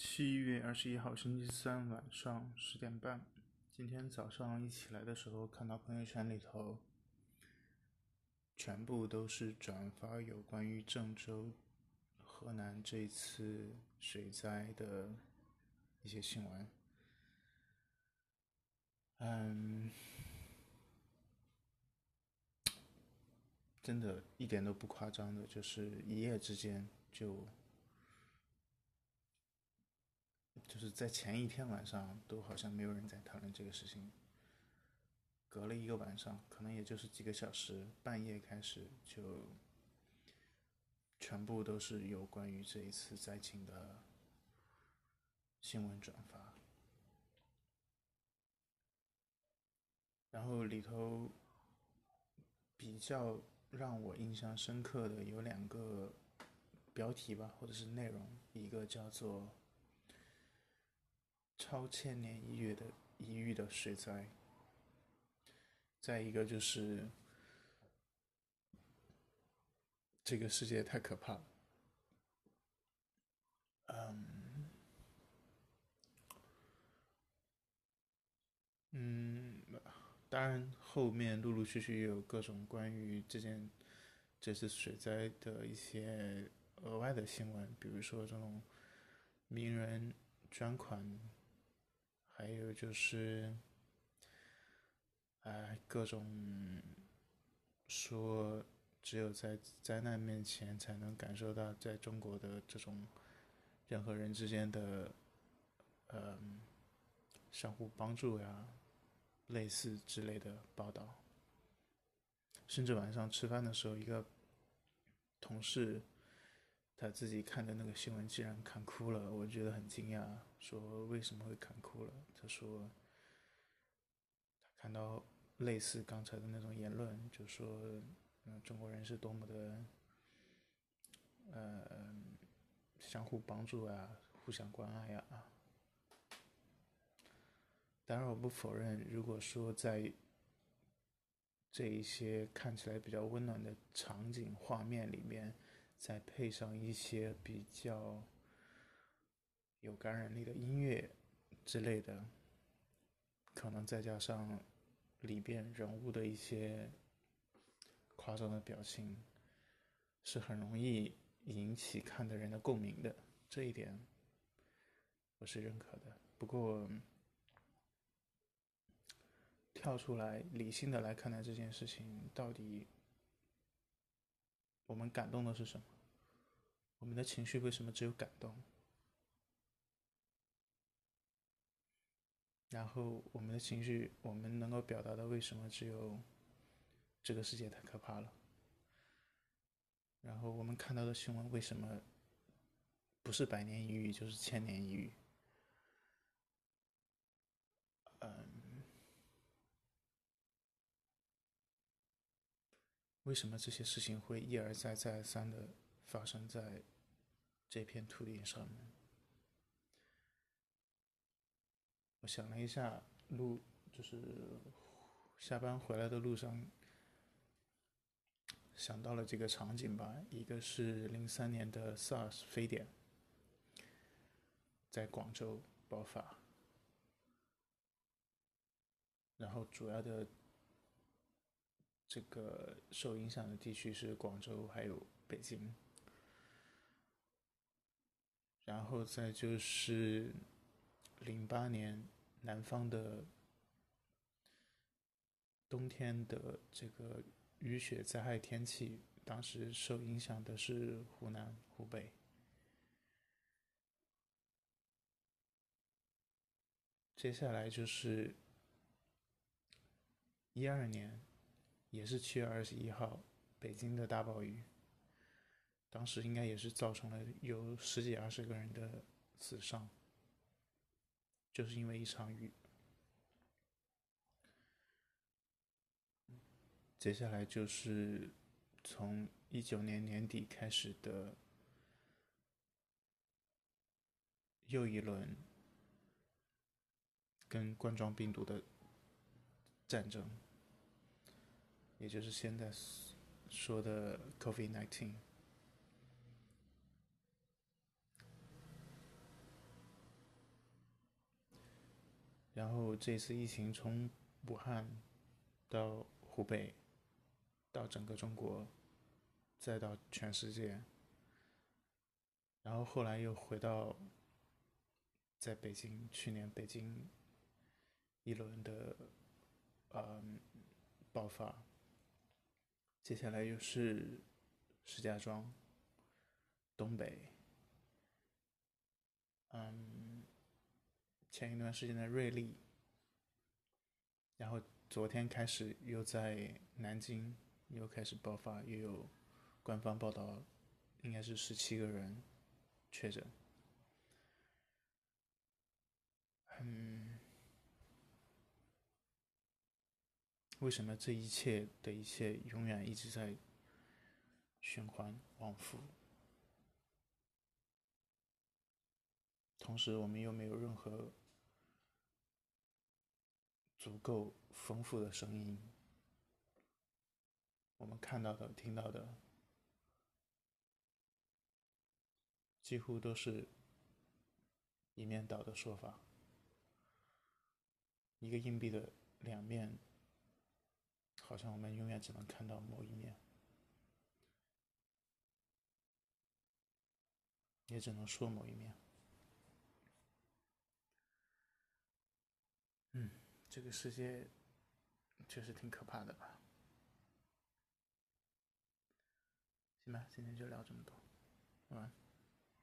七月二十一号星期三晚上十点半，今天早上一起来的时候，看到朋友圈里头全部都是转发有关于郑州、河南这次水灾的一些新闻。嗯，真的，一点都不夸张的，就是一夜之间就。就是在前一天晚上，都好像没有人在讨论这个事情。隔了一个晚上，可能也就是几个小时，半夜开始就全部都是有关于这一次灾情的新闻转发。然后里头比较让我印象深刻的有两个标题吧，或者是内容，一个叫做。超千年一遇的一遇的水灾，再一个就是这个世界太可怕了。嗯，嗯，当然后面陆陆续续也有各种关于这件这次水灾的一些额外的新闻，比如说这种名人捐款。还有就是，哎，各种说只有在灾难面前才能感受到在中国的这种人和人之间的，嗯，相互帮助呀，类似之类的报道。甚至晚上吃饭的时候，一个同事。他自己看的那个新闻竟然看哭了，我觉得很惊讶。说为什么会看哭了？他说他看到类似刚才的那种言论，就说嗯中国人是多么的呃相互帮助啊，互相关爱呀。当然我不否认，如果说在这一些看起来比较温暖的场景画面里面。再配上一些比较有感染力的音乐之类的，可能再加上里边人物的一些夸张的表情，是很容易引起看的人的共鸣的。这一点我是认可的。不过，跳出来理性的来看待这件事情，到底。我们感动的是什么？我们的情绪为什么只有感动？然后我们的情绪，我们能够表达的为什么只有这个世界太可怕了？然后我们看到的新闻为什么不是百年一遇就是千年一遇？为什么这些事情会一而再、再而三的发生在这片土地上面？我想了一下，路就是下班回来的路上，想到了几个场景吧。一个是零三年的 SARS 非典在广州爆发，然后主要的。这个受影响的地区是广州，还有北京，然后再就是零八年南方的冬天的这个雨雪灾害天气，当时受影响的是湖南、湖北，接下来就是一二年。也是七月二十一号，北京的大暴雨，当时应该也是造成了有十几二十个人的死伤，就是因为一场雨。接下来就是从一九年年底开始的又一轮跟冠状病毒的战争。也就是现在说的 COVID-19，然后这次疫情从武汉到湖北，到整个中国，再到全世界，然后后来又回到在北京，去年北京一轮的嗯爆发，接下来又是石家庄、东北，嗯，前一段时间的瑞丽，然后。昨天开始又在南京又开始爆发，又有官方报道，应该是十七个人确诊。嗯，为什么这一切的一切永远一直在循环往复？同时，我们又没有任何足够。丰富的声音，我们看到的、听到的，几乎都是一面倒的说法。一个硬币的两面，好像我们永远只能看到某一面，也只能说某一面。嗯，这个世界。确实挺可怕的吧？行吧，今天就聊这么多，晚安。